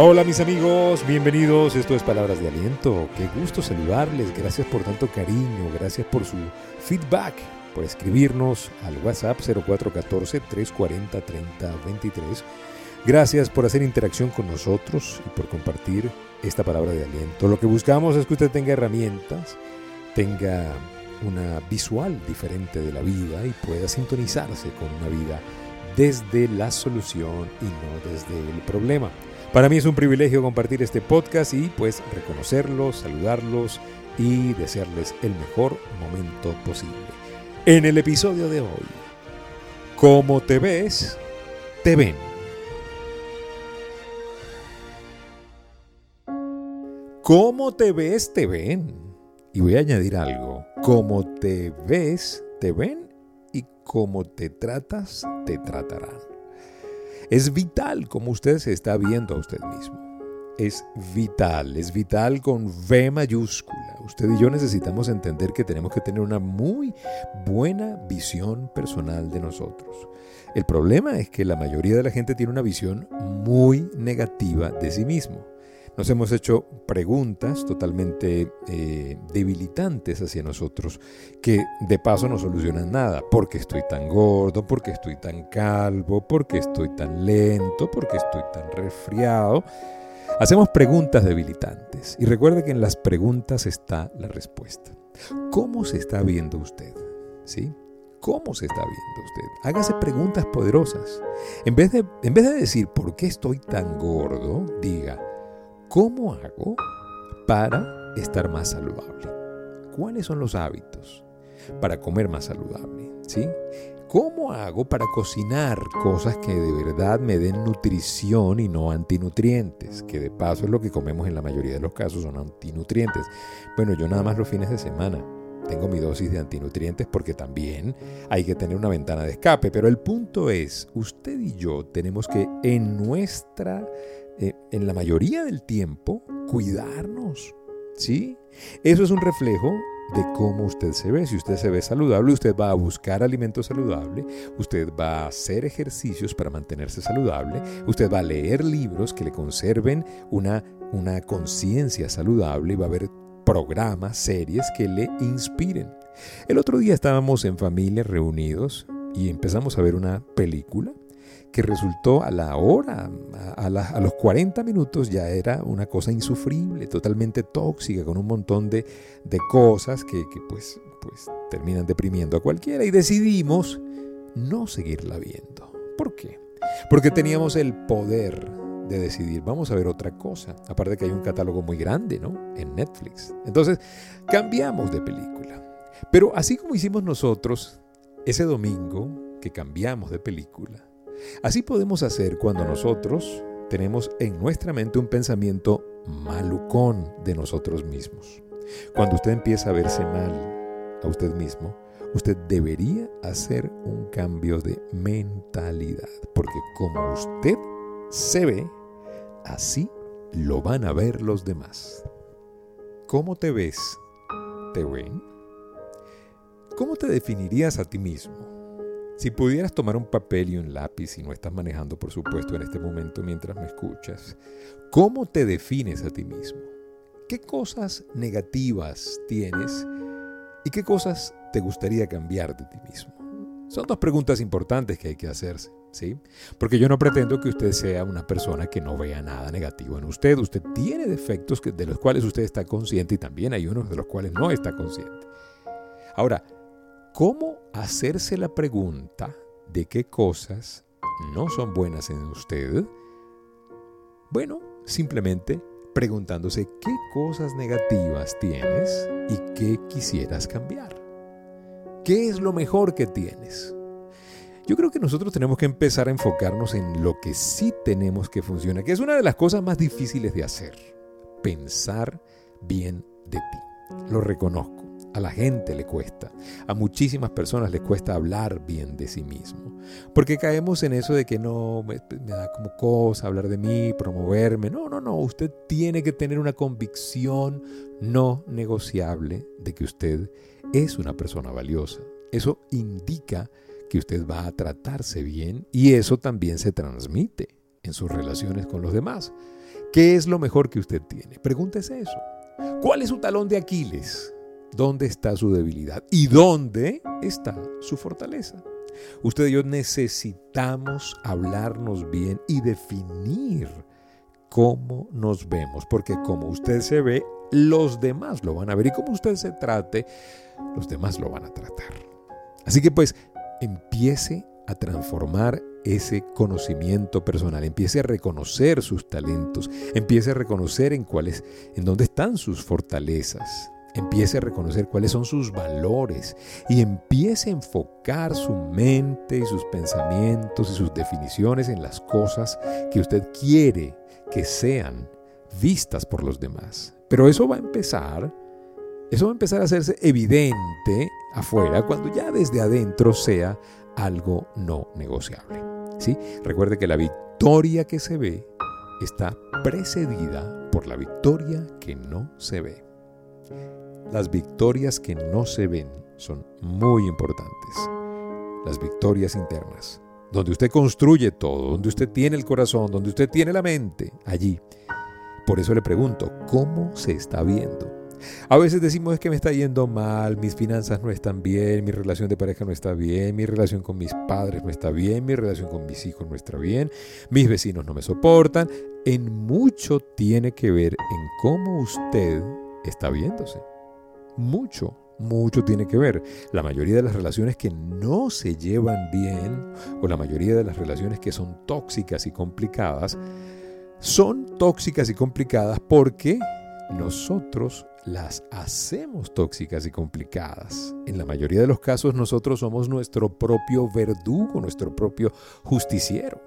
Hola, mis amigos, bienvenidos. Esto es Palabras de Aliento. Qué gusto saludarles. Gracias por tanto cariño, gracias por su feedback, por escribirnos al WhatsApp 0414-340-3023. Gracias por hacer interacción con nosotros y por compartir esta palabra de aliento. Lo que buscamos es que usted tenga herramientas, tenga una visual diferente de la vida y pueda sintonizarse con una vida desde la solución y no desde el problema. Para mí es un privilegio compartir este podcast y pues reconocerlos, saludarlos y desearles el mejor momento posible. En el episodio de hoy, ¿cómo te ves? Te ven. ¿Cómo te ves? Te ven. Y voy a añadir algo. ¿Cómo te ves? Te ven. Y cómo te tratas, te tratarán. Es vital como usted se está viendo a usted mismo. Es vital, es vital con V mayúscula. Usted y yo necesitamos entender que tenemos que tener una muy buena visión personal de nosotros. El problema es que la mayoría de la gente tiene una visión muy negativa de sí mismo. Nos hemos hecho preguntas totalmente eh, debilitantes hacia nosotros que de paso no solucionan nada. ¿Por qué estoy tan gordo? ¿Por qué estoy tan calvo? ¿Por qué estoy tan lento? ¿Por qué estoy tan resfriado? Hacemos preguntas debilitantes y recuerde que en las preguntas está la respuesta. ¿Cómo se está viendo usted? ¿Sí? ¿Cómo se está viendo usted? Hágase preguntas poderosas. En vez de, en vez de decir ¿por qué estoy tan gordo? Diga ¿Cómo hago para estar más saludable? ¿Cuáles son los hábitos para comer más saludable? ¿Sí? ¿Cómo hago para cocinar cosas que de verdad me den nutrición y no antinutrientes? Que de paso es lo que comemos en la mayoría de los casos, son antinutrientes. Bueno, yo nada más los fines de semana tengo mi dosis de antinutrientes porque también hay que tener una ventana de escape. Pero el punto es, usted y yo tenemos que en nuestra eh, en la mayoría del tiempo, cuidarnos. ¿Sí? Eso es un reflejo de cómo usted se ve. Si usted se ve saludable, usted va a buscar alimento saludable, usted va a hacer ejercicios para mantenerse saludable, usted va a leer libros que le conserven una, una conciencia saludable y va a ver programas, series que le inspiren. El otro día estábamos en familia reunidos y empezamos a ver una película que resultó a la hora, a, los 40 minutos ya era una cosa insufrible, totalmente tóxica, con un montón de, cosas que, pues, pues terminan deprimiendo a cualquiera y decidimos no seguirla viendo. ¿Por qué? Porque teníamos el poder de decidir, vamos a ver otra cosa. Aparte que hay un catálogo muy grande, ¿no? En Netflix. Entonces, cambiamos de película. Pero así como hicimos nosotros ese domingo que cambiamos de película, Así podemos hacer cuando nosotros tenemos en nuestra mente un pensamiento malucón de nosotros mismos. Cuando usted empieza a verse mal a usted mismo, usted debería hacer un cambio de mentalidad, porque como usted se ve, así lo van a ver los demás. ¿Cómo te ves? ¿Te ven? ¿Cómo te definirías a ti mismo? Si pudieras tomar un papel y un lápiz, y no estás manejando, por supuesto, en este momento mientras me escuchas, ¿cómo te defines a ti mismo? ¿Qué cosas negativas tienes y qué cosas te gustaría cambiar de ti mismo? Son dos preguntas importantes que hay que hacerse, ¿sí? Porque yo no pretendo que usted sea una persona que no vea nada negativo en usted. Usted tiene defectos de los cuales usted está consciente y también hay unos de los cuales no está consciente. Ahora, ¿Cómo hacerse la pregunta de qué cosas no son buenas en usted? Bueno, simplemente preguntándose qué cosas negativas tienes y qué quisieras cambiar. ¿Qué es lo mejor que tienes? Yo creo que nosotros tenemos que empezar a enfocarnos en lo que sí tenemos que funcionar, que es una de las cosas más difíciles de hacer. Pensar bien de ti. Lo reconozco. A la gente le cuesta, a muchísimas personas les cuesta hablar bien de sí mismo, porque caemos en eso de que no me, da como cosa hablar de mí, promoverme. No, no, no, usted tiene que tener una convicción no negociable de que usted es una persona valiosa. Eso indica que usted va a tratarse bien y eso también se transmite en sus relaciones con los demás. ¿Qué es lo mejor que usted tiene? Pregúntese eso. ¿Cuál es su talón de Aquiles? ¿Dónde está su debilidad? ¿Y dónde está su fortaleza? Usted y yo necesitamos hablarnos bien y definir cómo nos vemos, porque como usted se ve, los demás lo van a ver y como usted se trate, los demás lo van a tratar. Así que pues empiece a transformar ese conocimiento personal, empiece a reconocer sus talentos, empiece a reconocer en cuáles, en dónde están sus fortalezas, empiece a reconocer cuáles son sus valores y empiece a enfocar su mente y sus pensamientos y sus definiciones en las cosas que usted quiere que sean vistas por los demás. Pero eso va a empezar, eso va a empezar a hacerse evidente afuera cuando ya desde adentro sea algo no negociable. ¿sí? Recuerde que la victoria que se ve está precedida por la victoria que no se ve. Las victorias que no se ven son muy importantes. Las victorias internas, donde usted construye todo, donde usted tiene el corazón, donde usted tiene la mente, allí. Por eso le pregunto, ¿cómo se está viendo? A veces decimos que me está yendo mal, mis finanzas no están bien, mi relación de pareja no está bien, mi relación con mis padres no está bien, mi relación con mis hijos no está bien, mis vecinos no me soportan. En mucho tiene que ver en cómo usted está viéndose. Mucho, mucho tiene que ver. La mayoría de las relaciones que no se llevan bien o la mayoría de las relaciones que son tóxicas y complicadas, son tóxicas y complicadas porque nosotros las hacemos tóxicas y complicadas. En la mayoría de los casos nosotros somos nuestro propio verdugo, nuestro propio justiciero.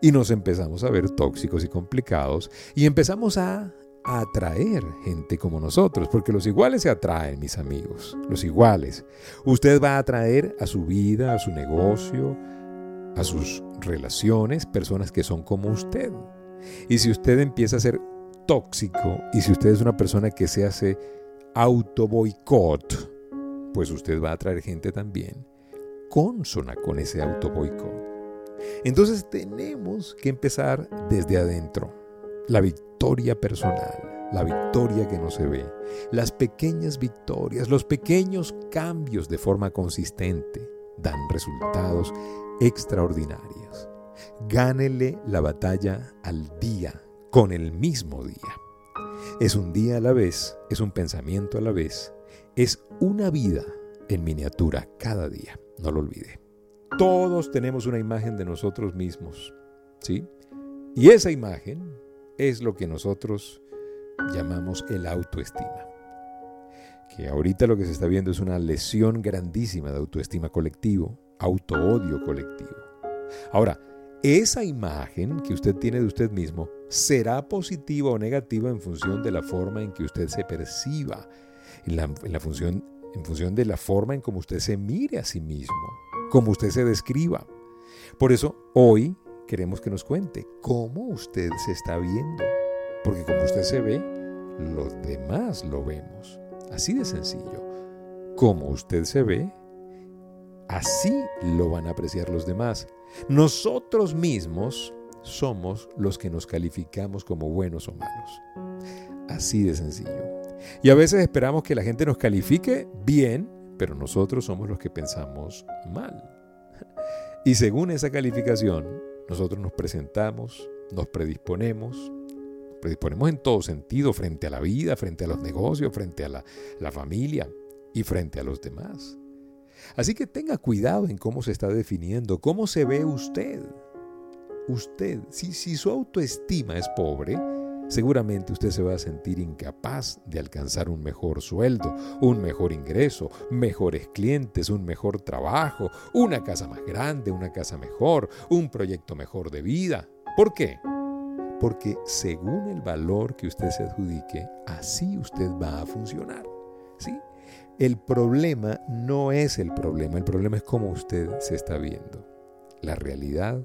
Y nos empezamos a ver tóxicos y complicados y empezamos a atraer gente como nosotros, porque los iguales se atraen, mis amigos, los iguales. Usted va a atraer a su vida, a su negocio, a sus relaciones, personas que son como usted. Y si usted empieza a ser tóxico y si usted es una persona que se hace auto boicot, pues usted va a atraer gente también consona con ese auto boicot. Entonces tenemos que empezar desde adentro. La victoria personal, la victoria que no se ve, las pequeñas victorias, los pequeños cambios de forma consistente dan resultados extraordinarios. Gánele la batalla al día con el mismo día. Es un día a la vez, es un pensamiento a la vez, es una vida en miniatura cada día, no lo olvide. Todos tenemos una imagen de nosotros mismos, ¿sí? Y esa imagen es lo que nosotros llamamos el autoestima. Que ahorita lo que se está viendo es una lesión grandísima de autoestima colectivo, autoodio colectivo. Ahora, esa imagen que usted tiene de usted mismo será positiva o negativa en función de la forma en que usted se perciba, en la, función, en función de la forma en cómo usted se mire a sí mismo, cómo usted se describa. Por eso hoy queremos que nos cuente cómo usted se está viendo, porque como usted se ve, los demás lo vemos. Así de sencillo. Como usted se ve, así lo van a apreciar los demás. Nosotros mismos somos los que nos calificamos como buenos o malos. Así de sencillo. Y a veces esperamos que la gente nos califique bien, pero nosotros somos los que pensamos mal. Y según esa calificación, nosotros nos presentamos, nos predisponemos, predisponemos en todo sentido frente a la vida, frente a los negocios, frente a la, familia y frente a los demás. Así que tenga cuidado en cómo se está definiendo, cómo se ve usted usted, si su autoestima es pobre, seguramente usted se va a sentir incapaz de alcanzar un mejor sueldo, un mejor ingreso, mejores clientes, un mejor trabajo, una casa más grande, una casa mejor, un proyecto mejor de vida. ¿Por qué? Porque según el valor que usted se adjudique, así usted va a funcionar. ¿Sí? El problema no es el problema, el problema es cómo usted se está viendo. La realidad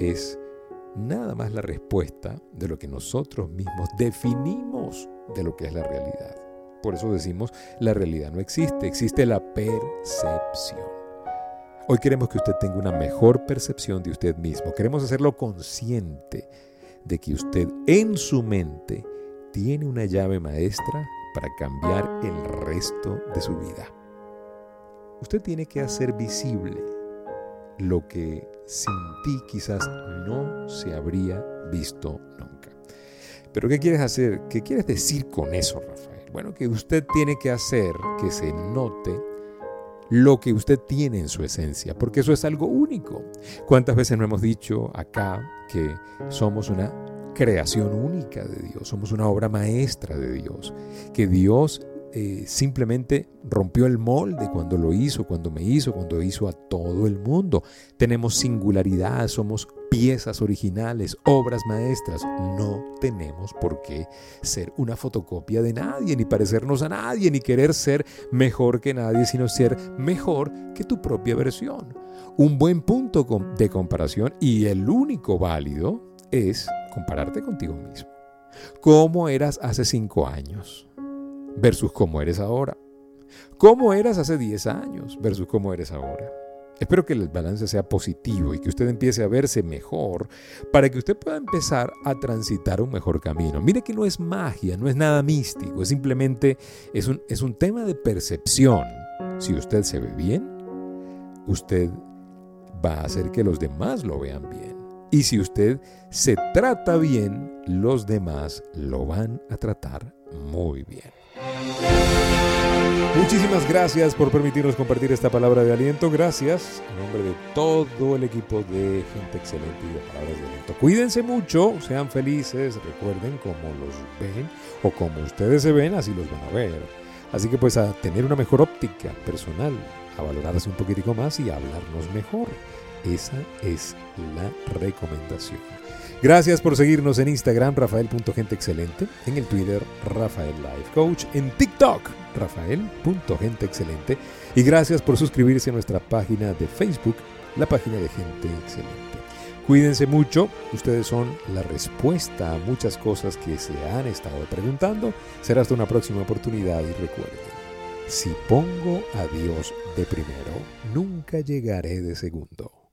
es nada más la respuesta de lo que nosotros mismos definimos de lo que es la realidad. Por eso decimos, la realidad no existe, existe la percepción. Hoy queremos que usted tenga una mejor percepción de usted mismo, queremos hacerlo consciente de que usted en su mente tiene una llave maestra para cambiar el resto de su vida. Usted tiene que hacer visible lo que sin ti quizás no se habría visto nunca. Pero ¿qué quieres hacer? ¿Qué quieres decir con eso, Rafael? Bueno, que usted tiene que hacer que se note lo que usted tiene en su esencia, porque eso es algo único. ¿Cuántas veces no hemos dicho acá que somos una creación única de Dios, somos una obra maestra de Dios, que Dios eh, simplemente rompió el molde cuando lo hizo, cuando me hizo, cuando hizo a todo el mundo. Tenemos singularidad, somos piezas originales, obras maestras. No tenemos por qué ser una fotocopia de nadie, ni parecernos a nadie, ni querer ser mejor que nadie, sino ser mejor que tu propia versión. Un buen punto de comparación y el único válido es compararte contigo mismo. ¿Cómo eras hace cinco años? Versus cómo eres ahora. ¿Cómo eras hace 10 años versus cómo eres ahora? Espero que el balance sea positivo y que usted empiece a verse mejor para que usted pueda empezar a transitar un mejor camino. Mire que no es magia, no es nada místico, es simplemente es un, es un tema de percepción. Si usted se ve bien, usted va a hacer que los demás lo vean bien. Y si usted se trata bien, los demás lo van a tratar muy bien. Muchísimas gracias por permitirnos compartir esta palabra de aliento. Gracias en nombre de todo el equipo de Gente Excelente y de Palabras de Aliento. Cuídense mucho, sean felices, recuerden cómo los ven o como ustedes se ven, así los van a ver. Así que pues a tener una mejor óptica personal, a valorarse un poquitico más y a hablarnos mejor. Esa es la recomendación. Gracias por seguirnos en Instagram, rafael.genteexcelente, en el Twitter, Rafael Life Coach, en TikTok, rafael.genteexcelente, y gracias por suscribirse a nuestra página de Facebook, la página de Gente Excelente. Cuídense mucho, ustedes son la respuesta a muchas cosas que se han estado preguntando. Será hasta una próxima oportunidad y recuerden, si pongo a Dios de primero, nunca llegaré de segundo.